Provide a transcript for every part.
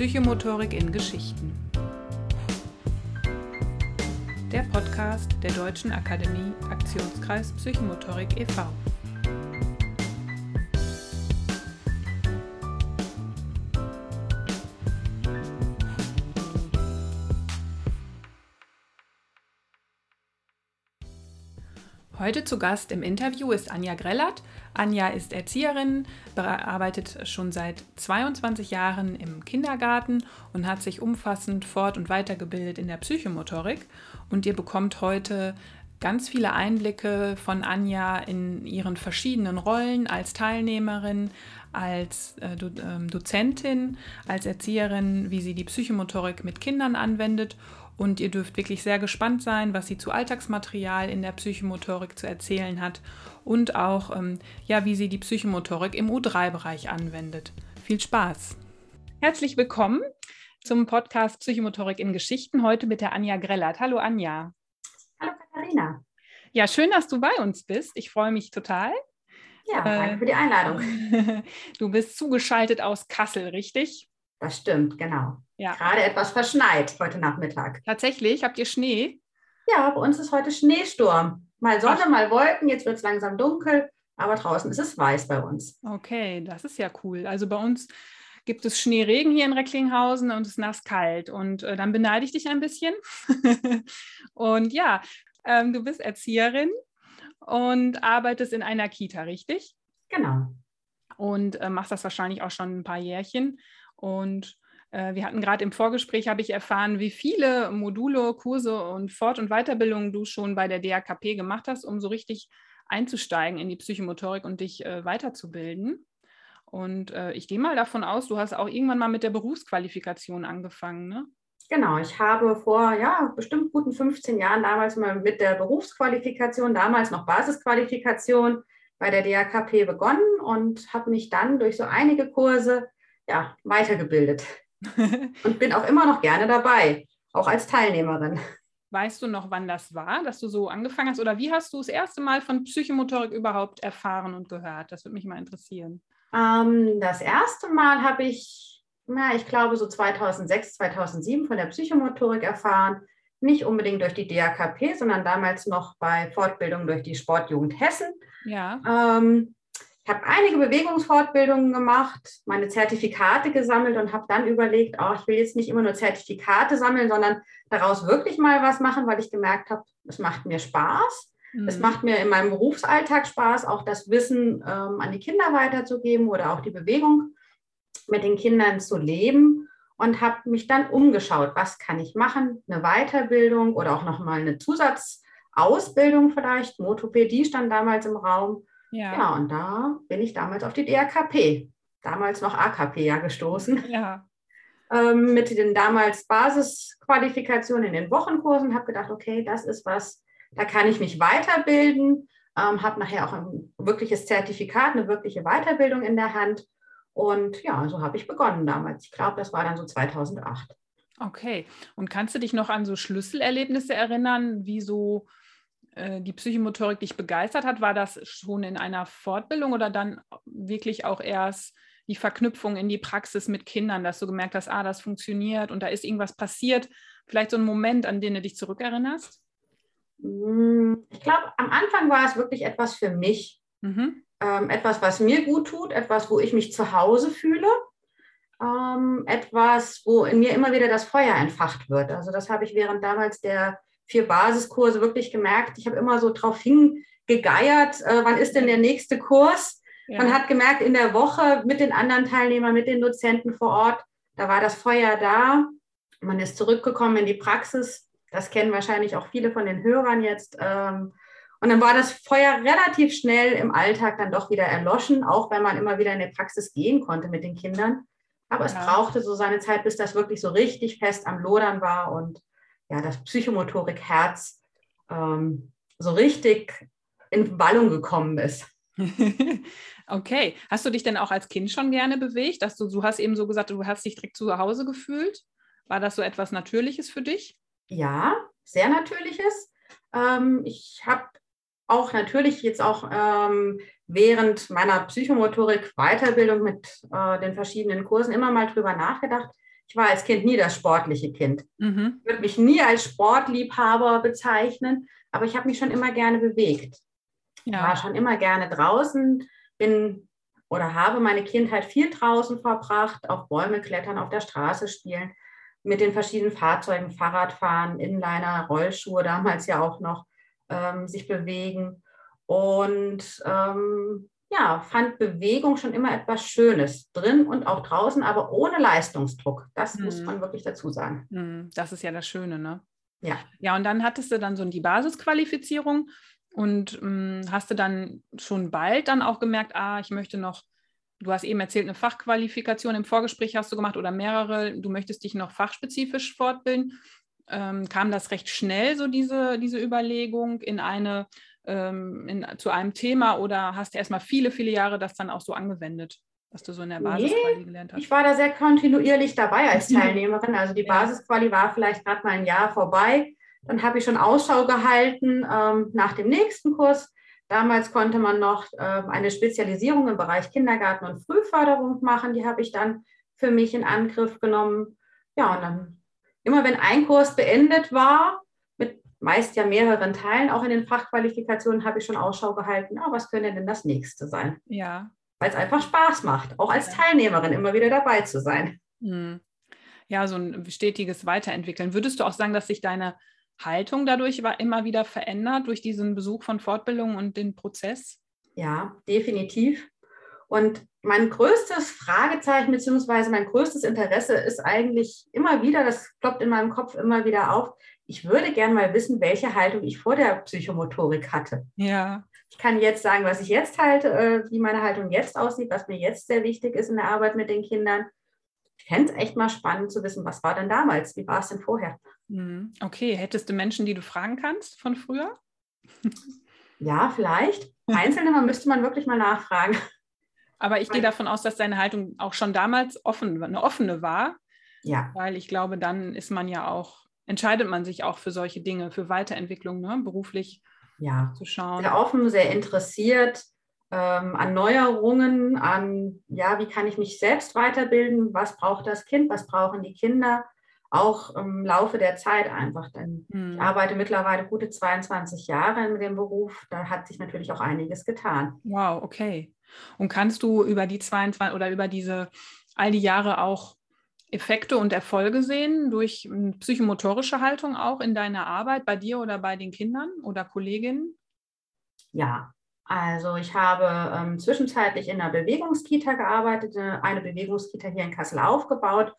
Psychomotorik in Geschichten. Der Podcast der Deutschen Akademie Aktionskreis Psychomotorik e.V. Heute zu Gast im Interview ist Anja Grellert. Anja ist Erzieherin, arbeitet schon seit 22 Jahren im Kindergarten und hat sich umfassend fort- und weitergebildet in der Psychomotorik. Und ihr bekommt heute ganz viele Einblicke von Anja in ihren verschiedenen Rollen als Teilnehmerin, als äh, Do äh, Dozentin, als Erzieherin, wie sie die Psychomotorik mit Kindern anwendet und ihr dürft wirklich sehr gespannt sein, was sie zu Alltagsmaterial in der Psychomotorik zu erzählen hat und auch, ähm, ja, wie sie die Psychomotorik im U3-Bereich anwendet. Viel Spaß! Herzlich willkommen zum Podcast Psychomotorik in Geschichten, heute mit der Anja Grellert. Hallo Anja. Hallo Katharina. Ja, schön, dass du bei uns bist. Ich freue mich total. Ja, danke äh, für die Einladung. Du bist zugeschaltet aus Kassel, richtig? Das stimmt, genau. Ja. Gerade etwas verschneit heute Nachmittag. Tatsächlich? Habt ihr Schnee? Ja, bei uns ist heute Schneesturm. Mal Sonne, Ach. mal Wolken. Jetzt wird es langsam dunkel, aber draußen ist es weiß bei uns. Okay, das ist ja cool. Also bei uns gibt es Schneeregen hier in Recklinghausen und es ist nass kalt. Und äh, dann beneide ich dich ein bisschen. und ja, ähm, du bist Erzieherin und arbeitest in einer Kita, richtig? Genau. Und äh, machst das wahrscheinlich auch schon ein paar Jährchen. Und wir hatten gerade im Vorgespräch, habe ich erfahren, wie viele Module, Kurse und Fort- und Weiterbildungen du schon bei der DAKP gemacht hast, um so richtig einzusteigen in die Psychomotorik und dich äh, weiterzubilden. Und äh, ich gehe mal davon aus, du hast auch irgendwann mal mit der Berufsqualifikation angefangen, ne? Genau, ich habe vor ja, bestimmt guten 15 Jahren damals mal mit der Berufsqualifikation, damals noch Basisqualifikation bei der DAKP begonnen und habe mich dann durch so einige Kurse ja, weitergebildet und bin auch immer noch gerne dabei, auch als Teilnehmerin. Weißt du noch, wann das war, dass du so angefangen hast? Oder wie hast du das erste Mal von Psychomotorik überhaupt erfahren und gehört? Das würde mich mal interessieren. Ähm, das erste Mal habe ich, na, ich glaube, so 2006, 2007 von der Psychomotorik erfahren. Nicht unbedingt durch die DAKP, sondern damals noch bei Fortbildung durch die Sportjugend Hessen. Ja. Ähm, habe einige Bewegungsfortbildungen gemacht, meine Zertifikate gesammelt und habe dann überlegt, oh, ich will jetzt nicht immer nur Zertifikate sammeln, sondern daraus wirklich mal was machen, weil ich gemerkt habe, es macht mir Spaß. Mhm. Es macht mir in meinem Berufsalltag Spaß, auch das Wissen ähm, an die Kinder weiterzugeben oder auch die Bewegung mit den Kindern zu leben und habe mich dann umgeschaut, was kann ich machen, eine Weiterbildung oder auch nochmal eine Zusatzausbildung vielleicht. Motopädie stand damals im Raum ja. ja, und da bin ich damals auf die DRKP, damals noch AKP ja gestoßen. Ja. Ähm, mit den damals Basisqualifikationen in den Wochenkursen, habe gedacht, okay, das ist was, da kann ich mich weiterbilden, ähm, habe nachher auch ein wirkliches Zertifikat, eine wirkliche Weiterbildung in der Hand. Und ja, so habe ich begonnen damals. Ich glaube, das war dann so 2008. Okay. Und kannst du dich noch an so Schlüsselerlebnisse erinnern, wie so äh, die Psychomotorik dich begeistert hat? War das schon in einer Fortbildung oder dann wirklich auch erst die Verknüpfung in die Praxis mit Kindern, dass du gemerkt hast, ah, das funktioniert und da ist irgendwas passiert? Vielleicht so ein Moment, an den du dich zurückerinnerst? Hm, ich glaube, am Anfang war es wirklich etwas für mich. Mhm. Ähm, etwas, was mir gut tut, etwas, wo ich mich zu Hause fühle. Ähm, etwas, wo in mir immer wieder das Feuer entfacht wird. Also das habe ich während damals der vier Basiskurse wirklich gemerkt, ich habe immer so drauf hingegeiert, äh, wann ist denn der nächste Kurs? Ja. Man hat gemerkt, in der Woche mit den anderen Teilnehmern, mit den Dozenten vor Ort, da war das Feuer da. Man ist zurückgekommen in die Praxis. Das kennen wahrscheinlich auch viele von den Hörern jetzt. Ähm, und dann war das Feuer relativ schnell im Alltag dann doch wieder erloschen, auch wenn man immer wieder in die Praxis gehen konnte mit den Kindern. Aber ja. es brauchte so seine Zeit, bis das wirklich so richtig fest am Lodern war und ja, das Psychomotorik-Herz ähm, so richtig in Ballung gekommen ist. okay. Hast du dich denn auch als Kind schon gerne bewegt? Dass du, du hast eben so gesagt, du hast dich direkt zu Hause gefühlt. War das so etwas Natürliches für dich? Ja, sehr Natürliches. Ähm, ich habe auch natürlich jetzt auch ähm, während meiner Psychomotorik-Weiterbildung mit äh, den verschiedenen Kursen immer mal drüber nachgedacht, Ich war als Kind nie das sportliche Kind. Mhm. Ich würde mich nie als Sportliebhaber bezeichnen, aber ich habe mich schon immer gerne bewegt. Ja. Ich war schon immer gerne draußen, bin oder habe meine Kindheit viel draußen verbracht, auf Bäume klettern, auf der Straße spielen, mit den verschiedenen Fahrzeugen, Fahrradfahren, Inliner, Rollschuhe, damals ja auch noch, ähm, sich bewegen. Und ähm, ja, fand Bewegung schon immer etwas Schönes drin und auch draußen, aber ohne Leistungsdruck. Das mhm. muss man wirklich dazu sagen. Mhm. Das ist ja das Schöne, ne? Ja. Ja, und dann hattest du dann so die Basisqualifizierung und mh, hm, hast du dann schon bald dann auch gemerkt, ah, ich möchte noch, du hast eben erzählt, eine Fachqualifikation im Vorgespräch hast du gemacht oder mehrere, du möchtest dich noch fachspezifisch fortbilden. Ähm, kam das recht schnell, so diese, diese Überlegung in eine, ähm, in, zu einem Thema oder hast du erstmal viele, viele Jahre das dann auch so angewendet? was du so in der Basisquali nee, gelernt hast? Ich war da sehr kontinuierlich dabei als Teilnehmerin. Also die Basisquali war vielleicht gerade mal ein Jahr vorbei. Dann habe ich schon Ausschau gehalten ähm, nach dem nächsten Kurs. Damals konnte man noch äh, eine Spezialisierung im Bereich Kindergarten und Frühförderung machen. Die habe ich dann für mich in Angriff genommen. Ja, und dann immer wenn ein Kurs beendet war, meist ja mehreren Teilen, auch in den Fachqualifikationen, habe ich schon Ausschau gehalten, oh, was könnte denn das nächste sein? Ja. Weil es einfach Spaß macht, auch als Teilnehmerin immer wieder dabei zu sein. Hm. Ja, so ein stetiges Weiterentwickeln. Würdest du auch sagen, dass sich deine Haltung dadurch immer wieder verändert durch diesen Besuch von Fortbildungen und den Prozess? Ja, definitiv. Und mein größtes Fragezeichen bzw. mein größtes Interesse ist eigentlich immer wieder, das ploppt in meinem Kopf immer wieder auf, ich würde gerne mal wissen, welche Haltung ich vor der Psychomotorik hatte. Ja. Ich kann jetzt sagen, was ich jetzt halte, äh, wie meine Haltung jetzt aussieht, was mir jetzt sehr wichtig ist in der Arbeit mit den Kindern. Ich fände es echt mal spannend zu wissen, was war denn damals? Wie war es denn vorher? Mhm. Okay, hättest du Menschen, die du fragen kannst von früher? Ja, vielleicht. Einzelne man müsste man wirklich mal nachfragen. Aber ich gehe davon aus, dass deine Haltung auch schon damals offen, eine offene war. Ja. Weil ich glaube, dann ist man ja auch, entscheidet man sich auch für solche Dinge, für Weiterentwicklung, ne? beruflich ja. zu schauen. Sehr offen, sehr interessiert ähm, an Neuerungen, an, ja, wie kann ich mich selbst weiterbilden, was braucht das Kind, was brauchen die Kinder auch im Laufe der Zeit einfach. Denn hm. ich arbeite mittlerweile gute 22 Jahre mit dem Beruf. Da hat sich natürlich auch einiges getan. Wow, okay. Und kannst du über die 22 oder über diese all die Jahre auch Effekte und Erfolge sehen durch hm, psychomotorische Haltung auch in deiner Arbeit bei dir oder bei den Kindern oder Kolleginnen? Ja, also ich habe ähm, zwischenzeitlich in einer Bewegungskita gearbeitet, eine Bewegungskita hier in Kassel aufgebaut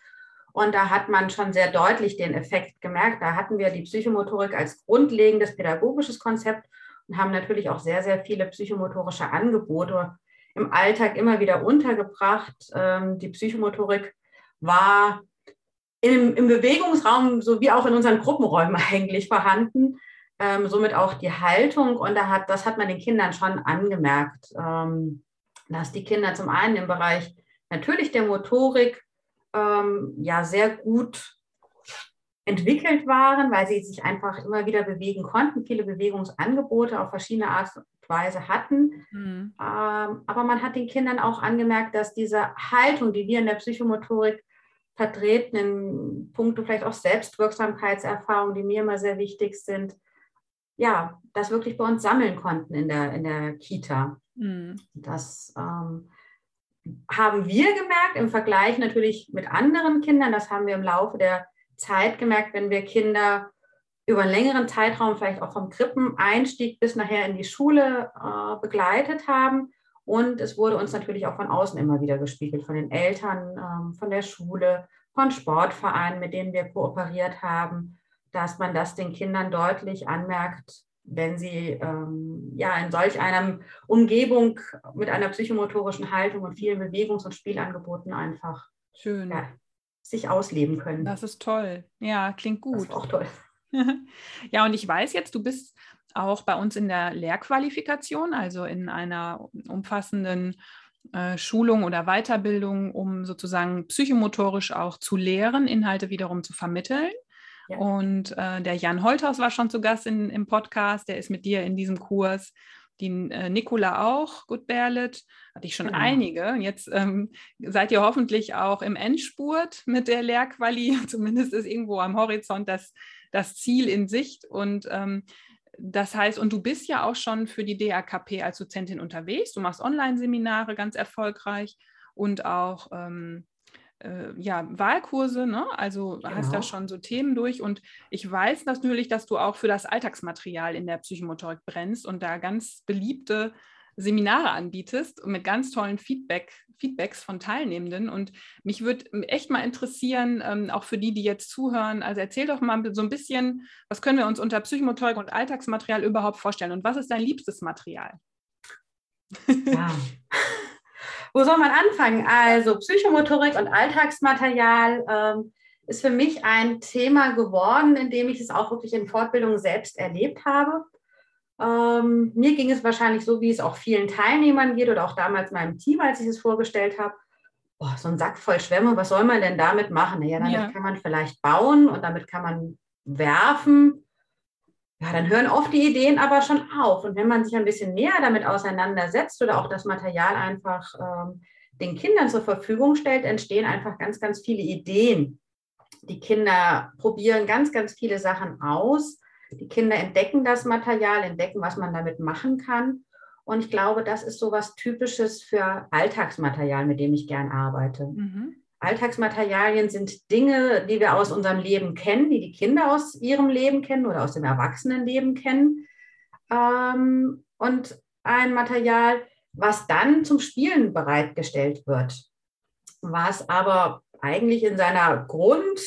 und da hat man schon sehr deutlich den Effekt gemerkt. Da hatten wir die Psychomotorik als grundlegendes pädagogisches Konzept und haben natürlich auch sehr, sehr viele psychomotorische Angebote im Alltag immer wieder untergebracht. Ähm, die Psychomotorik war im, im Bewegungsraum sowie auch in unseren Gruppenräumen eigentlich vorhanden. Ähm, somit auch die Haltung. Und da hat, das hat man den Kindern schon angemerkt, ähm, dass die Kinder zum einen im Bereich natürlich der Motorik ähm, ja sehr gut entwickelt waren, weil sie sich einfach immer wieder bewegen konnten, viele Bewegungsangebote auf verschiedene Art und Weise hatten. Mhm. Ähm, aber man hat den Kindern auch angemerkt, dass diese Haltung, die wir in der Psychomotorik vertreten, in puncto vielleicht auch Selbstwirksamkeitserfahrung, die mir immer sehr wichtig sind, ja, das wirklich bei uns sammeln konnten in der, in der Kita. Mhm. Das ähm, haben wir gemerkt im Vergleich natürlich mit anderen Kindern. Das haben wir im Laufe der Zeit gemerkt, wenn wir Kinder über einen längeren Zeitraum, vielleicht auch vom Krippeneinstieg bis nachher in die Schule äh, begleitet haben. Und es wurde uns natürlich auch von außen immer wieder gespiegelt, von den Eltern, ähm, von der Schule, von Sportvereinen, mit denen wir kooperiert haben, dass man das den Kindern deutlich anmerkt, wenn sie ähm, ja in solch einer Umgebung mit einer psychomotorischen Haltung und vielen Bewegungs- und Spielangeboten einfach Schön. Ja, sich ausleben können. Das ist toll. Ja, klingt gut. Das ist auch toll. ja, und ich weiß jetzt, du bist auch bei uns in der Lehrqualifikation, also in einer umfassenden äh, Schulung oder Weiterbildung, um sozusagen psychomotorisch auch zu lehren, Inhalte wiederum zu vermitteln. Ja. Und äh, der Jan Holthaus war schon zu Gast in, im Podcast, der ist mit dir in diesem Kurs. die äh, Nicola auch, Good Berlet, hatte ich schon genau. einige. Jetzt ähm, seid ihr hoffentlich auch im Endspurt mit der Lehrquali. Zumindest ist irgendwo am Horizont das, das Ziel in Sicht. Und ähm, das heißt, und du bist ja auch schon für die DAKP als Dozentin unterwegs. Du machst Online-Seminare ganz erfolgreich und auch ähm, äh, ja, Wahlkurse, ne? also genau. hast da genau. schon so Themen durch. Und ich weiß natürlich, dass du auch für das Alltagsmaterial in der Psychomotorik brennst und da ganz beliebte Seminare anbietest und mit ganz tollen Feedback, Feedbacks von Teilnehmenden. Und mich würde echt mal interessieren, ähm, auch für die, die jetzt zuhören, also erzähl doch mal so ein bisschen, was können wir uns unter Psychomotorik und Alltagsmaterial überhaupt vorstellen und was ist dein liebstes Material? Ja. Wo soll man anfangen? Also Psychomotorik und Alltagsmaterial ähm, ist für mich ein Thema geworden, in dem ich es auch wirklich in Fortbildungen selbst erlebt habe. Ähm, mir ging es wahrscheinlich so, wie es auch vielen Teilnehmern geht oder auch damals meinem Team, als ich es vorgestellt habe. Boah, so ein Sack voll Schwämme, was soll man denn damit machen? Ja, damit ja. kann man vielleicht bauen und damit kann man werfen. Ja, dann hören oft die Ideen aber schon auf. Und wenn man sich ein bisschen näher damit auseinandersetzt oder auch das Material einfach ähm, den Kindern zur Verfügung stellt, entstehen einfach ganz, ganz viele Ideen. Die Kinder probieren ganz, ganz viele Sachen aus die Kinder entdecken das Material, entdecken, was man damit machen kann. Und ich glaube, das ist so was Typisches für Alltagsmaterial, mit dem ich gern arbeite. Mhm. Alltagsmaterialien sind Dinge, die wir aus unserem Leben kennen, die die Kinder aus ihrem Leben kennen oder aus dem Erwachsenenleben kennen. Ähm, und ein Material, was dann zum Spielen bereitgestellt wird, was aber eigentlich in seiner Grund,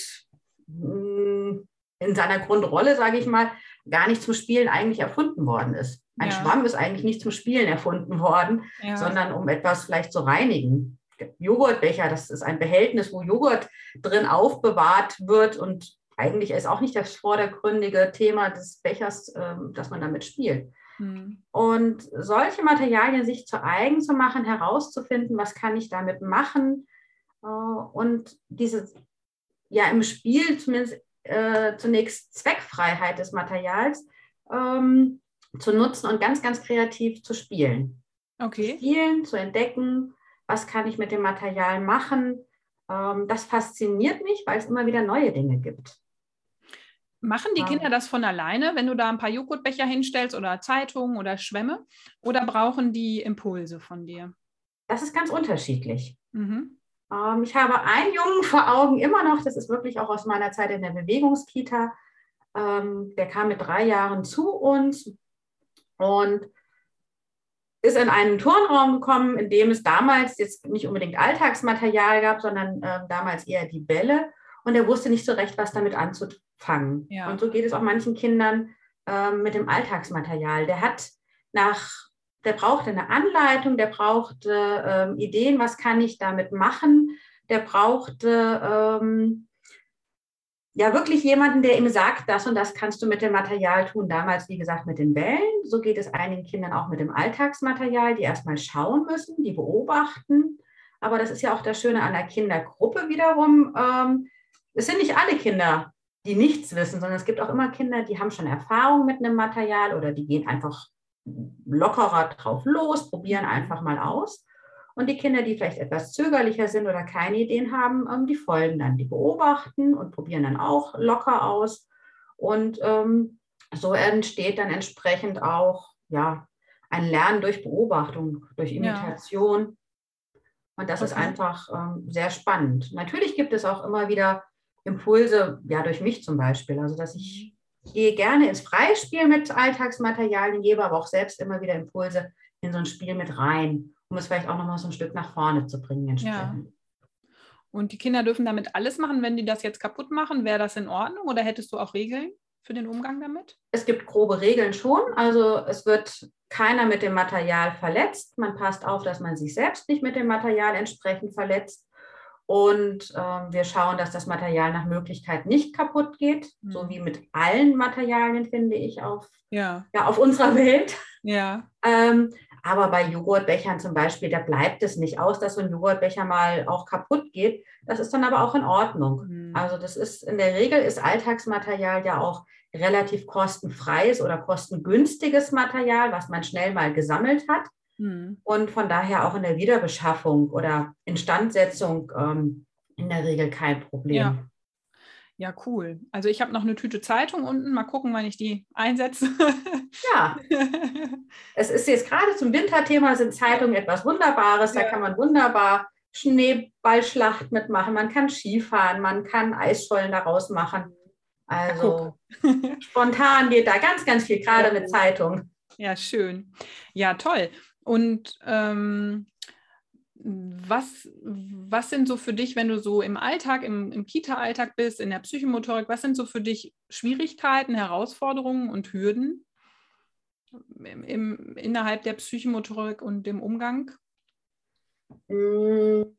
in seiner Grundrolle, sage ich mal, gar nicht zum Spielen eigentlich erfunden worden ist. Ein ja. Schwamm ist eigentlich nicht zum Spielen erfunden worden, ja. sondern um etwas vielleicht zu reinigen. Joghurtbecher, das ist ein Behältnis, wo Joghurt drin aufbewahrt wird und eigentlich ist auch nicht das vordergründige Thema des Bechers, ähm, dass man damit spielt. Mhm. Und solche Materialien sich zu eigen zu machen, herauszufinden, was kann ich damit machen äh, und diese ja im Spiel zumindest äh, zunächst Zweckfreiheit des Materials ähm, zu nutzen und ganz, ganz kreativ zu spielen. Okay. Zu spielen, zu entdecken, was kann ich mit dem Material machen. Ähm, das fasziniert mich, weil es immer wieder neue Dinge gibt. Machen die Kinder das von alleine, wenn du da ein paar Joghurtbecher hinstellst oder Zeitungen oder Schwämme? Oder brauchen die Impulse von dir? Das ist ganz unterschiedlich. Mhm. Ähm, ich habe einen Jungen vor Augen immer noch, das ist wirklich auch aus meiner Zeit in der Bewegungskita. Ähm, der kam mit drei Jahren zu uns und ist in einen Turnraum gekommen, in dem es damals jetzt nicht unbedingt Alltagsmaterial gab, sondern äh, damals eher die Bälle. Und er wusste nicht so recht, was damit anzufangen. Ja. Und so geht es auch manchen Kindern äh, mit dem Alltagsmaterial. Der hat nach der brauchte eine Anleitung, der brauchte ähm, Ideen, was kann ich damit machen, der brauchte ähm, ja wirklich jemanden, der ihm sagt, das und das kannst du mit dem Material tun. Damals, wie gesagt, mit den Bällen. So geht es einigen Kindern auch mit dem Alltagsmaterial, die erstmal schauen müssen, die beobachten. Aber das ist ja auch das Schöne an der Kindergruppe wiederum. Ähm, es sind nicht alle Kinder, die nichts wissen, sondern es gibt auch immer Kinder, die haben schon Erfahrung mit einem Material oder die gehen einfach lockerer drauf los, probieren einfach mal aus. Und die Kinder, die vielleicht etwas zögerlicher sind oder keine Ideen haben, ähm, die folgen dann, die beobachten und probieren dann auch locker aus. Und ähm, so entsteht dann entsprechend auch ja, ein Lernen durch Beobachtung, durch Imitation. Ja. Und das okay. ist einfach ähm, sehr spannend. Natürlich gibt es auch immer wieder Impulse, ja, durch mich zum Beispiel. Also, dass ich ich gehe gerne ins Freispiel mit Alltagsmaterialien, gebe aber auch selbst immer wieder Impulse in so ein Spiel mit rein, um es vielleicht auch nochmal so ein Stück nach vorne zu bringen. Entsprechend. Ja. Und die Kinder dürfen damit alles machen. Wenn die das jetzt kaputt machen, wäre das in Ordnung oder hättest du auch Regeln für den Umgang damit? Es gibt grobe Regeln schon. Also es wird keiner mit dem Material verletzt. Man passt auf, dass man sich selbst nicht mit dem Material entsprechend verletzt. Und äh, wir schauen, dass das Material nach Möglichkeit nicht kaputt geht, mhm. so wie mit allen Materialien, finde ich, auf, ja. Ja, auf unserer Welt. Ja. Ähm, Aber bei Joghurtbechern zum Beispiel, da bleibt es nicht aus, dass so ein Joghurtbecher mal auch kaputt geht. Das ist dann aber auch in Ordnung. Mhm. Also das ist in der Regel ist Alltagsmaterial ja auch relativ kostenfreies oder kostengünstiges Material, was man schnell mal gesammelt hat. Mhm. Und von daher auch in der Wiederbeschaffung oder Instandsetzung ähm, in der Regel kein Problem. Ja. Ja, cool. Also ich habe noch eine Tüte Zeitung unten. Mal gucken, wann ich die einsetze. ja. Es ist jetzt gerade zum Winterthema sind Zeitungen etwas Wunderbares. Ja. Da kann man wunderbar Schneeballschlacht mitmachen. Man kann Skifahren, man kann Eisschollen daraus machen. Also spontan geht da ganz, ganz viel, gerade mit Zeitung. Ja, schön. Ja, toll. Und ähm, was, was sind so für dich, wenn du so im Alltag, im, im Kita-Alltag bist, in der Psychomotorik, was sind so für dich Schwierigkeiten, Herausforderungen und Hürden im, im, innerhalb der Psychomotorik und dem Umgang? Hm.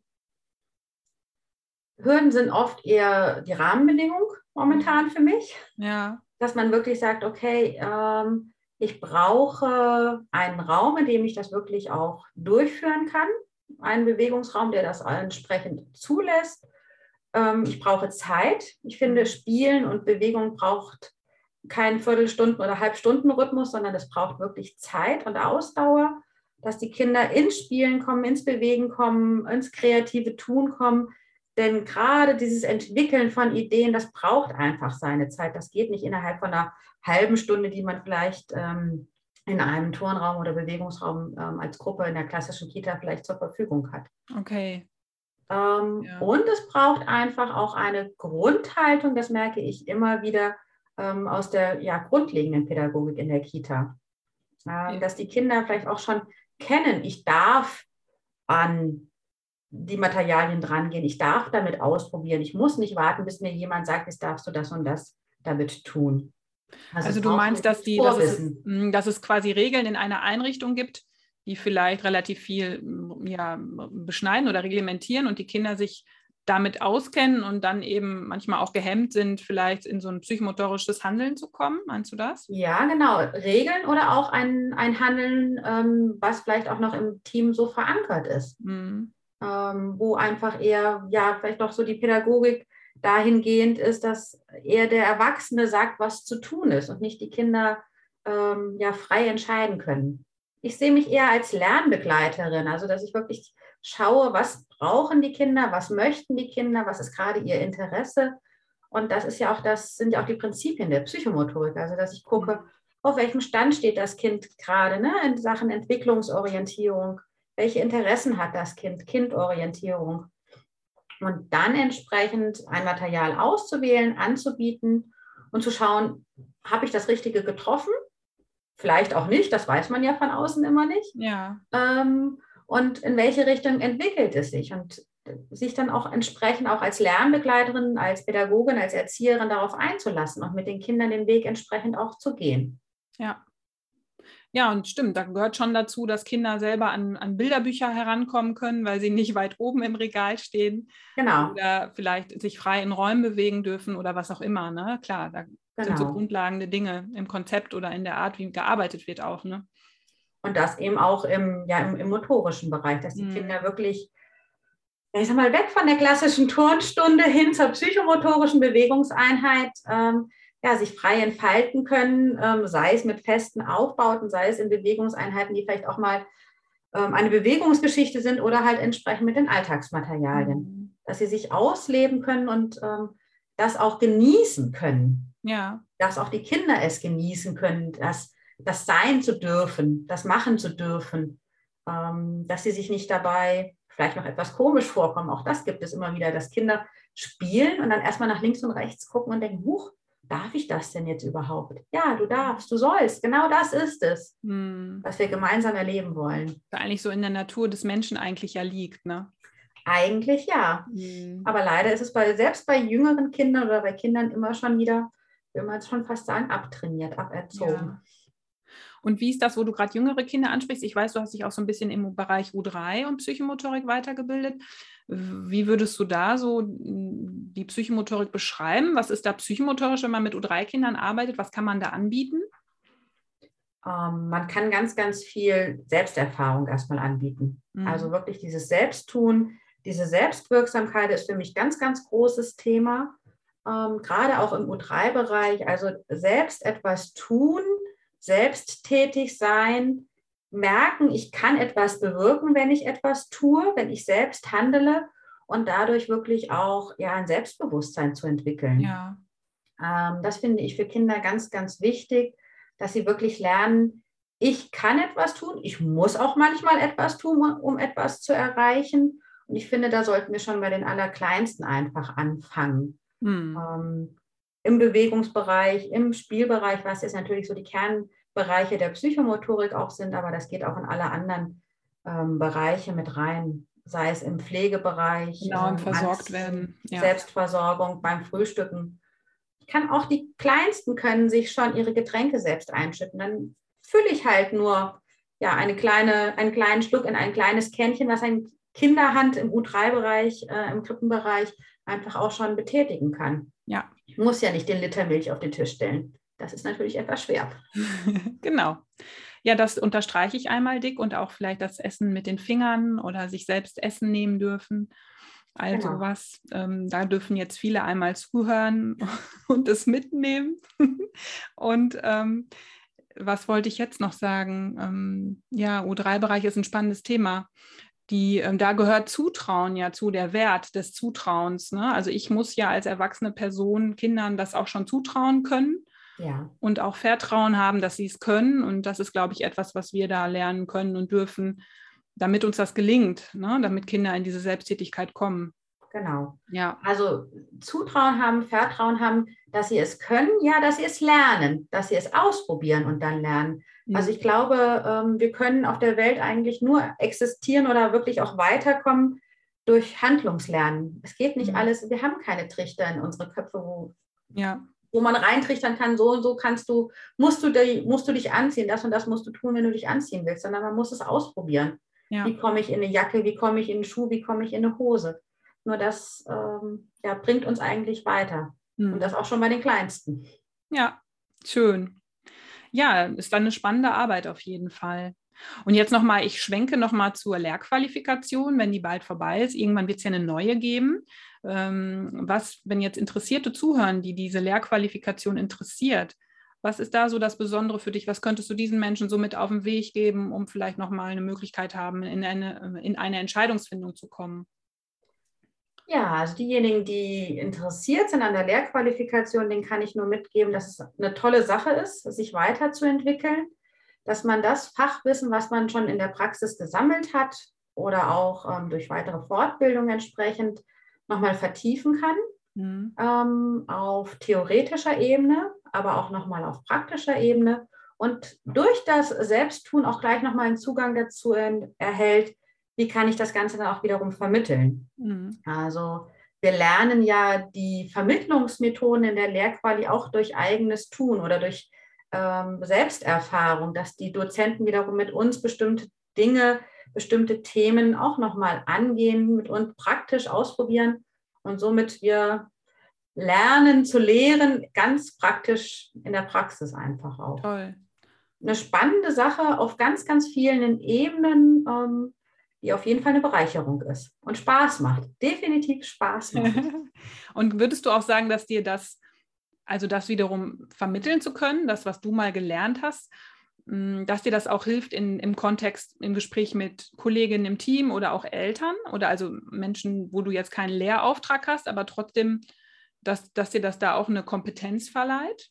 Hürden sind oft eher die Rahmenbedingungen momentan für mich. Ja. Dass man wirklich sagt, okay, ähm, ich brauche einen Raum, in dem ich das wirklich auch durchführen kann einen Bewegungsraum, der das entsprechend zulässt. Ähm, ich brauche Zeit. Ich finde, Spielen und Bewegung braucht keinen Viertelstunden- oder Halbstunden-Rhythmus, sondern es braucht wirklich Zeit und Ausdauer, dass die Kinder ins Spielen kommen, ins Bewegen kommen, ins kreative Tun kommen. Denn gerade dieses Entwickeln von Ideen, das braucht einfach seine Zeit. Das geht nicht innerhalb von einer halben Stunde, die man vielleicht ähm, in einem Turnraum oder Bewegungsraum ähm, als Gruppe in der klassischen Kita vielleicht zur Verfügung hat. Okay. Ähm, ja. Und es braucht einfach auch eine Grundhaltung, das merke ich immer wieder ähm, aus der ja, grundlegenden Pädagogik in der Kita. Ja. Dass die Kinder vielleicht auch schon kennen, ich darf an die Materialien drangehen, ich darf damit ausprobieren, ich muss nicht warten, bis mir jemand sagt, jetzt darfst du das und das damit tun. Also, also du meinst, dass, die, dass, es, dass es quasi Regeln in einer Einrichtung gibt, die vielleicht relativ viel ja, beschneiden oder reglementieren und die Kinder sich damit auskennen und dann eben manchmal auch gehemmt sind, vielleicht in so ein psychomotorisches Handeln zu kommen. Meinst du das? Ja, genau. Regeln oder auch ein, ein Handeln, ähm, was vielleicht auch noch im Team so verankert ist. Mhm. Ähm, wo einfach eher, ja, vielleicht doch so die Pädagogik dahingehend ist, dass eher der Erwachsene sagt, was zu tun ist und nicht die Kinder ähm, ja frei entscheiden können. Ich sehe mich eher als Lernbegleiterin, also dass ich wirklich schaue, was brauchen die Kinder, was möchten die Kinder, was ist gerade ihr Interesse. Und das ist ja auch das, sind ja auch die Prinzipien der Psychomotorik, also dass ich gucke, auf welchem Stand steht das Kind gerade ne, in Sachen Entwicklungsorientierung, welche Interessen hat das Kind, Kindorientierung und dann entsprechend ein Material auszuwählen, anzubieten und zu schauen, habe ich das Richtige getroffen? Vielleicht auch nicht, das weiß man ja von außen immer nicht. Ja. Ähm, und in welche Richtung entwickelt es sich? Und sich dann auch entsprechend auch als Lernbegleiterin, als Pädagogin, als Erzieherin darauf einzulassen und mit den Kindern den Weg entsprechend auch zu gehen. Ja. Ja, und stimmt, da gehört schon dazu, dass Kinder selber an, an Bilderbücher herankommen können, weil sie nicht weit oben im Regal stehen. Genau. Oder vielleicht sich frei in Räumen bewegen dürfen oder was auch immer. Ne? Klar, da genau. sind so genau. grundlegende Dinge im Konzept oder in der Art, wie gearbeitet wird auch. Ne? Und das eben auch im, ja, im, im motorischen Bereich, dass die mhm. Kinder wirklich ich sag mal, weg von der klassischen Turnstunde hin zur psychomotorischen Bewegungseinheit ähm, ja, sich frei entfalten können, ähm, sei es mit festen Aufbauten, sei es in Bewegungseinheiten, die vielleicht auch mal ähm, eine Bewegungsgeschichte sind oder halt entsprechend mit den Alltagsmaterialien, mhm. dass sie sich ausleben können und ähm, das auch genießen können. Ja. Dass auch die Kinder es genießen können, das, das sein zu dürfen, das machen zu dürfen, ähm, dass sie sich nicht dabei vielleicht noch etwas komisch vorkommen. Auch das gibt es immer wieder, dass Kinder spielen und dann erstmal nach links und rechts gucken und denken, huch, darf ich das denn jetzt überhaupt? Ja, du darfst, du sollst. Genau das ist es, hm. was wir gemeinsam erleben wollen. Eigentlich so in der Natur des Menschen eigentlich ja liegt, ne? Eigentlich ja. Hm. Aber leider ist es bei, selbst bei jüngeren Kindern oder bei Kindern immer schon wieder, will man es schon fast sagen, abtrainiert, aberzogen. Ja. Und wie ist das, wo du gerade jüngere Kinder ansprichst? Ich weiß, du hast dich auch so ein bisschen im Bereich U3 und Psychomotorik weitergebildet. Wie würdest du da so die Psychomotorik beschreiben? Was ist da psychomotorisch, wenn man mit U3-Kindern arbeitet? Was kann man da anbieten? Ähm, man kann ganz, ganz viel Selbsterfahrung erstmal anbieten. Mhm. Also wirklich dieses Selbsttun, diese Selbstwirksamkeit ist für mich ganz, ganz großes Thema. Ähm, gerade auch im U3-Bereich. Also selbst etwas tun, selbst tätig sein, merken, ich kann etwas bewirken, wenn ich etwas tue, wenn ich selbst handele und dadurch wirklich auch ja, ein Selbstbewusstsein zu entwickeln. Ja. Ähm, das finde ich für Kinder ganz, ganz wichtig, dass sie wirklich lernen, ich kann etwas tun, ich muss auch manchmal etwas tun, um etwas zu erreichen. Und ich finde, da sollten wir schon bei den Allerkleinsten einfach anfangen. Hm. Ähm, Im Bewegungsbereich, im Spielbereich, was jetzt natürlich so die Kernbereiche der Psychomotorik auch sind, aber das geht auch in alle anderen ähm, Bereiche mit rein, sei es im Pflegebereich, genau, ähm, versorgt werden, ja. Selbstversorgung beim Frühstücken. Ich kann auch die Kleinsten können sich schon ihre Getränke selbst einschütten. Dann fülle ich halt nur ja, eine kleine, einen kleinen Schluck in ein kleines Kännchen, was ein Kinderhand im U3-Bereich, äh, im Krippenbereich einfach auch schon betätigen kann. Ja. Ich muss ja nicht den Liter Milch auf den Tisch stellen. Das ist natürlich etwas schwer. genau. Ja, das unterstreiche ich einmal dick und auch vielleicht das Essen mit den Fingern oder sich selbst Essen nehmen dürfen. Also genau. was, ähm, da dürfen jetzt viele einmal zuhören und es mitnehmen. und ähm, was wollte ich jetzt noch sagen? Ähm, ja, U3-Bereich ist ein spannendes Thema. Die, ähm, da gehört Zutrauen ja zu, der Wert des Zutrauens. Ne? Also ich muss ja als erwachsene Person Kindern das auch schon zutrauen können. Ja. Und auch Vertrauen haben, dass sie es können. Und das ist, glaube ich, etwas, was wir da lernen können und dürfen, damit uns das gelingt, ne? damit Kinder in diese Selbsttätigkeit kommen. Genau. Ja. Also Zutrauen haben, Vertrauen haben, dass sie es können, ja, dass sie es lernen, dass sie es ausprobieren und dann lernen. Mhm. Also ich glaube, ähm, wir können auf der Welt eigentlich nur existieren oder wirklich auch weiterkommen durch Handlungslernen. Es geht nicht mhm. alles, wir haben keine Trichter in unsere Köpfe, wo, ja. Wo man reintrichtern kann, so und so kannst du, musst du, musst du dich anziehen, das und das musst du tun, wenn du dich anziehen willst, sondern man muss es ausprobieren. Ja. Wie komme ich in eine Jacke, wie komme ich in einen Schuh, wie komme ich in eine Hose. Nur das ähm, ja, bringt uns eigentlich weiter. Mhm. Und das auch schon bei den Kleinsten. Ja, schön. Ja, ist dann eine spannende Arbeit auf jeden Fall. Und jetzt nochmal, ich schwenke nochmal zur Lehrqualifikation, wenn die bald vorbei ist. Irgendwann wird es ja eine neue geben. Ähm, was, wenn jetzt Interessierte zuhören, die diese Lehrqualifikation interessiert, was ist da so das Besondere für dich? Was könntest du diesen Menschen so mit auf den Weg geben, um vielleicht nochmal eine Möglichkeit haben, in eine, in eine Entscheidungsfindung zu kommen? Ja, also diejenigen, die interessiert sind an der Lehrqualifikation, denen kann ich nur mitgeben, dass es eine tolle Sache ist, sich weiterzuentwickeln, dass man das Fachwissen, was man schon in der Praxis gesammelt hat oder auch ähm, durch weitere Fortbildung entsprechend nochmal vertiefen kann. Mhm. Ähm, auf theoretischer Ebene, aber auch nochmal auf praktischer Ebene und durch das Selbsttun auch gleich nochmal einen Zugang dazu erhält, wie kann ich das Ganze dann auch wiederum vermitteln? Mhm. Also wir lernen ja die Vermittlungsmethoden in der Lehrquali auch durch eigenes Tun oder durch ähm, Selbsterfahrung, dass die Dozenten wiederum mit uns bestimmte Dinge, bestimmte Themen auch nochmal angehen, mit uns praktisch ausprobieren und somit wir lernen zu lehren, ganz praktisch in der Praxis einfach auch. Toll. Eine spannende Sache auf ganz, ganz vielen Ebenen. Ähm, die auf jeden Fall eine Bereicherung ist und Spaß macht. Definitiv Spaß macht. und würdest du auch sagen, dass dir das, also das wiederum vermitteln zu können, das, was du mal gelernt hast, dass dir das auch hilft in, im Kontext, im Gespräch mit Kolleginnen im Team oder auch Eltern oder also Menschen, wo du jetzt keinen Lehrauftrag hast, aber trotzdem, dass, dass dir das da auch eine Kompetenz verleiht?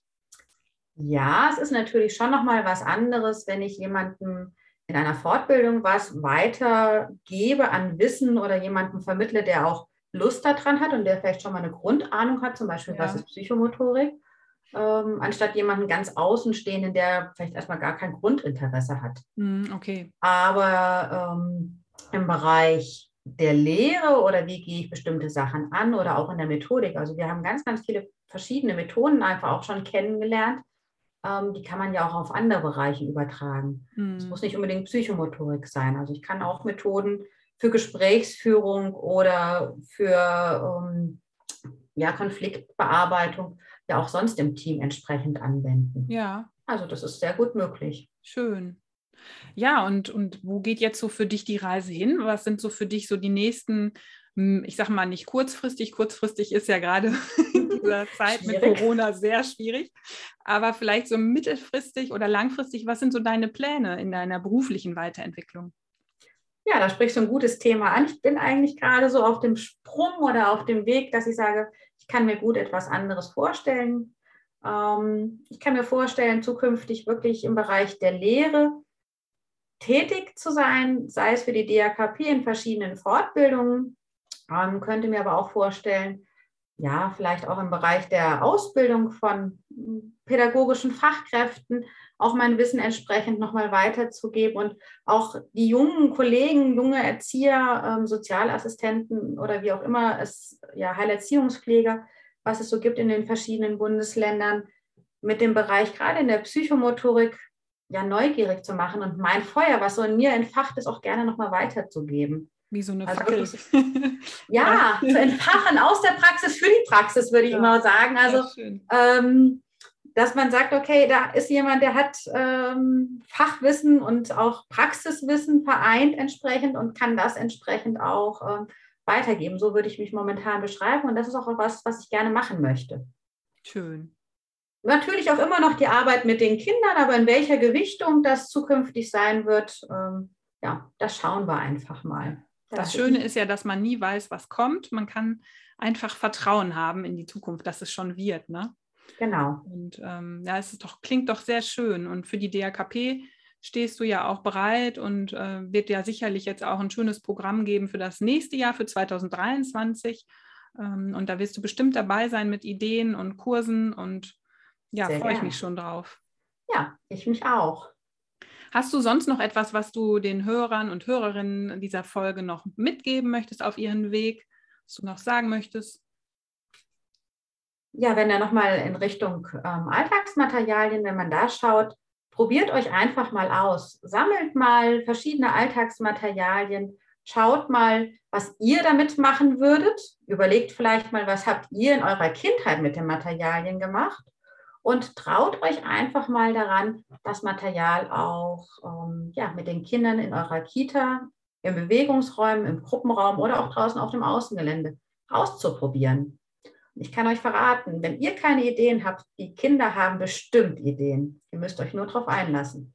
Ja, es ist natürlich schon nochmal was anderes, wenn ich jemanden in einer Fortbildung was weitergebe an Wissen oder jemanden vermittle, der auch Lust daran hat und der vielleicht schon mal eine Grundahnung hat, zum Beispiel, ja. was ist Psychomotorik, ähm, anstatt jemanden ganz Außenstehenden, der vielleicht erstmal gar kein Grundinteresse hat. Hm, okay. Aber ähm, im Bereich der Lehre oder wie gehe ich bestimmte Sachen an oder auch in der Methodik. Also wir haben ganz, ganz viele verschiedene Methoden einfach auch schon kennengelernt, ähm, die kann man ja auch auf andere Bereiche übertragen. Es mhm. muss nicht unbedingt Psychomotorik sein. Also ich kann auch Methoden für Gesprächsführung oder für ähm, ja, Konfliktbearbeitung ja auch sonst im Team entsprechend anwenden. Ja. Also das ist sehr gut möglich. Schön. Ja, und, und wo geht jetzt so für dich die Reise hin? Was sind so für dich so die nächsten, hm, ich sag mal nicht kurzfristig, kurzfristig ist ja gerade in dieser Zeit mit Corona sehr schwierig, aber vielleicht so mittelfristig oder langfristig, was sind so deine Pläne in deiner beruflichen Weiterentwicklung? Ja, da sprichst du ein gutes Thema an. Ich bin eigentlich gerade so auf dem Sprung oder auf dem Weg, dass ich sage, ich kann mir gut etwas anderes vorstellen. Ähm, ich kann mir vorstellen, zukünftig wirklich im Bereich der Lehre tätig zu sein, sei es für die DAKP in verschiedenen Fortbildungen. Ähm, könnte mir aber auch vorstellen, ja, vielleicht auch im Bereich der Ausbildung von pädagogischen Fachkräften auch mein Wissen entsprechend nochmal weiterzugeben und auch die jungen Kollegen, junge Erzieher, ähm, Sozialassistenten oder wie auch immer es, ja, Heilerziehungspfleger, was es so gibt in den verschiedenen Bundesländern, mit dem Bereich gerade in der Psychomotorik ja neugierig zu machen und mein Feuer, was so in mir entfacht ist, auch gerne nochmal weiterzugeben. Wie so eine also Fackel. ja, zu entfachen aus der Praxis für die Praxis, würde ich ja. immer sagen. Also, ähm, dass man sagt, okay, da ist jemand, der hat ähm, Fachwissen und auch Praxiswissen vereint entsprechend und kann das entsprechend auch ähm, weitergeben. So würde ich mich momentan beschreiben und das ist auch was, was ich gerne machen möchte. Schön. Natürlich auch immer noch die Arbeit mit den Kindern, aber in welcher Gewichtung das zukünftig sein wird, ähm, ja, das schauen wir einfach mal. Das Schöne ist ja, dass man nie weiß, was kommt. Man kann einfach Vertrauen haben in die Zukunft, dass es schon wird. Ne? Genau. Und ähm, ja, es doch, klingt doch sehr schön. Und für die DAKP stehst du ja auch bereit und äh, wird ja sicherlich jetzt auch ein schönes Programm geben für das nächste Jahr, für 2023. Ähm, und da wirst du bestimmt dabei sein mit Ideen und Kursen und ja, freue ich mich schon drauf. Ja, ich mich auch. Hast du sonst noch etwas, was du den Hörern und Hörerinnen dieser Folge noch mitgeben möchtest auf ihren Weg, was du noch sagen möchtest? Ja, wenn er nochmal in Richtung ähm, Alltagsmaterialien, wenn man da schaut, probiert euch einfach mal aus. Sammelt mal verschiedene Alltagsmaterialien. Schaut mal, was ihr damit machen würdet. Überlegt vielleicht mal, was habt ihr in eurer Kindheit mit den Materialien gemacht und traut euch einfach mal daran, das Material auch ähm, ja, mit den Kindern in eurer Kita, im Bewegungsräumen, im Gruppenraum oder auch draußen auf dem Außengelände auszuprobieren. Ich kann euch verraten, wenn ihr keine Ideen habt, die Kinder haben bestimmt Ideen. Ihr müsst euch nur darauf einlassen.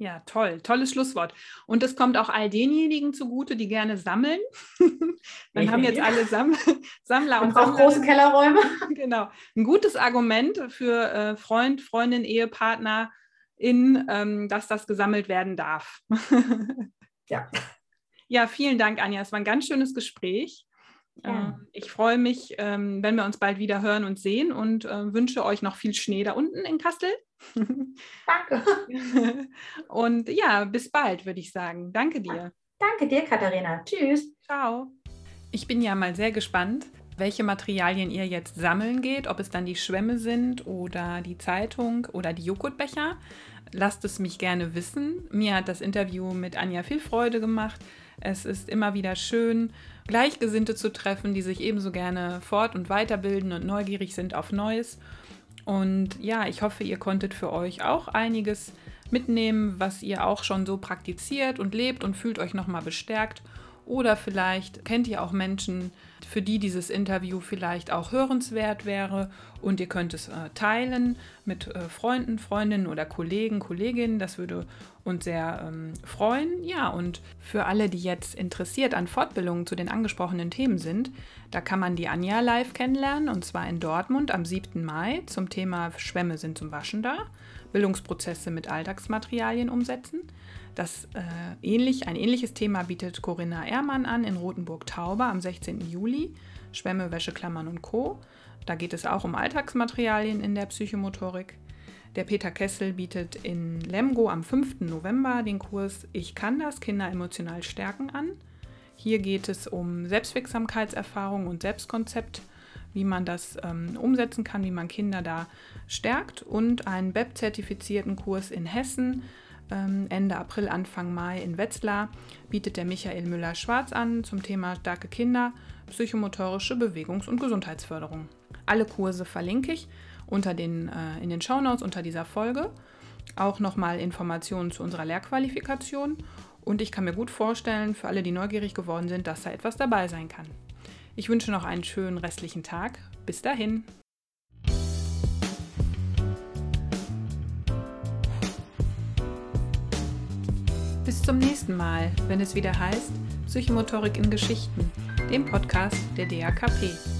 Ja, toll, tolles Schlusswort. Und es kommt auch all denjenigen zugute, die gerne sammeln. Dann ich haben jetzt alle Sam Sammler und, und auch große Kellerräume. Genau, ein gutes Argument für äh, Freund, Freundin, Ehepartner, in, ähm, dass das gesammelt werden darf. ja. Ja, vielen Dank, Anja. Es war ein ganz schönes Gespräch. Ja. Ähm, ich freue mich, ähm, wenn wir uns bald wieder hören und sehen und äh, wünsche euch noch viel Schnee da unten in Kastel. Danke. Und ja, bis bald, würde ich sagen. Danke dir. Danke dir, Katharina. Tschüss. Ciao. Ich bin ja mal sehr gespannt, welche Materialien ihr jetzt sammeln geht, ob es dann die Schwämme sind oder die Zeitung oder die Joghurtbecher. Lasst es mich gerne wissen. Mir hat das Interview mit Anja viel Freude gemacht. Es ist immer wieder schön, Gleichgesinnte zu treffen, die sich ebenso gerne fort- und weiterbilden und neugierig sind auf Neues. Und ja, ich hoffe, ihr konntet für euch auch einiges mitnehmen, was ihr auch schon so praktiziert und lebt und fühlt euch nochmal bestärkt. Oder vielleicht kennt ihr auch Menschen, für die dieses Interview vielleicht auch hörenswert wäre und ihr könnt es äh, teilen mit äh, Freunden, Freundinnen oder Kollegen, Kolleginnen. Das würde uns sehr ähm, freuen. Ja, und für alle, die jetzt interessiert an Fortbildungen zu den angesprochenen Themen sind, da kann man die Anja live kennenlernen und zwar in Dortmund am 7. Mai zum Thema Schwämme sind zum Waschen da. Bildungsprozesse mit Alltagsmaterialien umsetzen. Das äh, ähnlich, ein ähnliches Thema bietet Corinna Ehrmann an in Rothenburg-Tauber am 16. Juli. Schwämme, Wäscheklammern und Co. Da geht es auch um Alltagsmaterialien in der Psychomotorik. Der Peter Kessel bietet in Lemgo am 5. November den Kurs Ich kann das, Kinder emotional stärken an. Hier geht es um Selbstwirksamkeitserfahrung und Selbstkonzept, wie man das ähm, umsetzen kann, wie man Kinder da stärkt und einen BEP-zertifizierten Kurs in Hessen ähm, Ende April, Anfang Mai in Wetzlar bietet der Michael Müller-Schwarz an zum Thema starke Kinder, psychomotorische Bewegungs- und Gesundheitsförderung. Alle Kurse verlinke ich unter den, äh, in den Shownotes unter dieser Folge. Auch nochmal Informationen zu unserer Lehrqualifikation und ich kann mir gut vorstellen, für alle, die neugierig geworden sind, dass da etwas dabei sein kann. Ich wünsche noch einen schönen restlichen Tag. Bis dahin. zum nächsten Mal, wenn es wieder heißt Psychomotorik in Geschichten, dem Podcast der DAKP.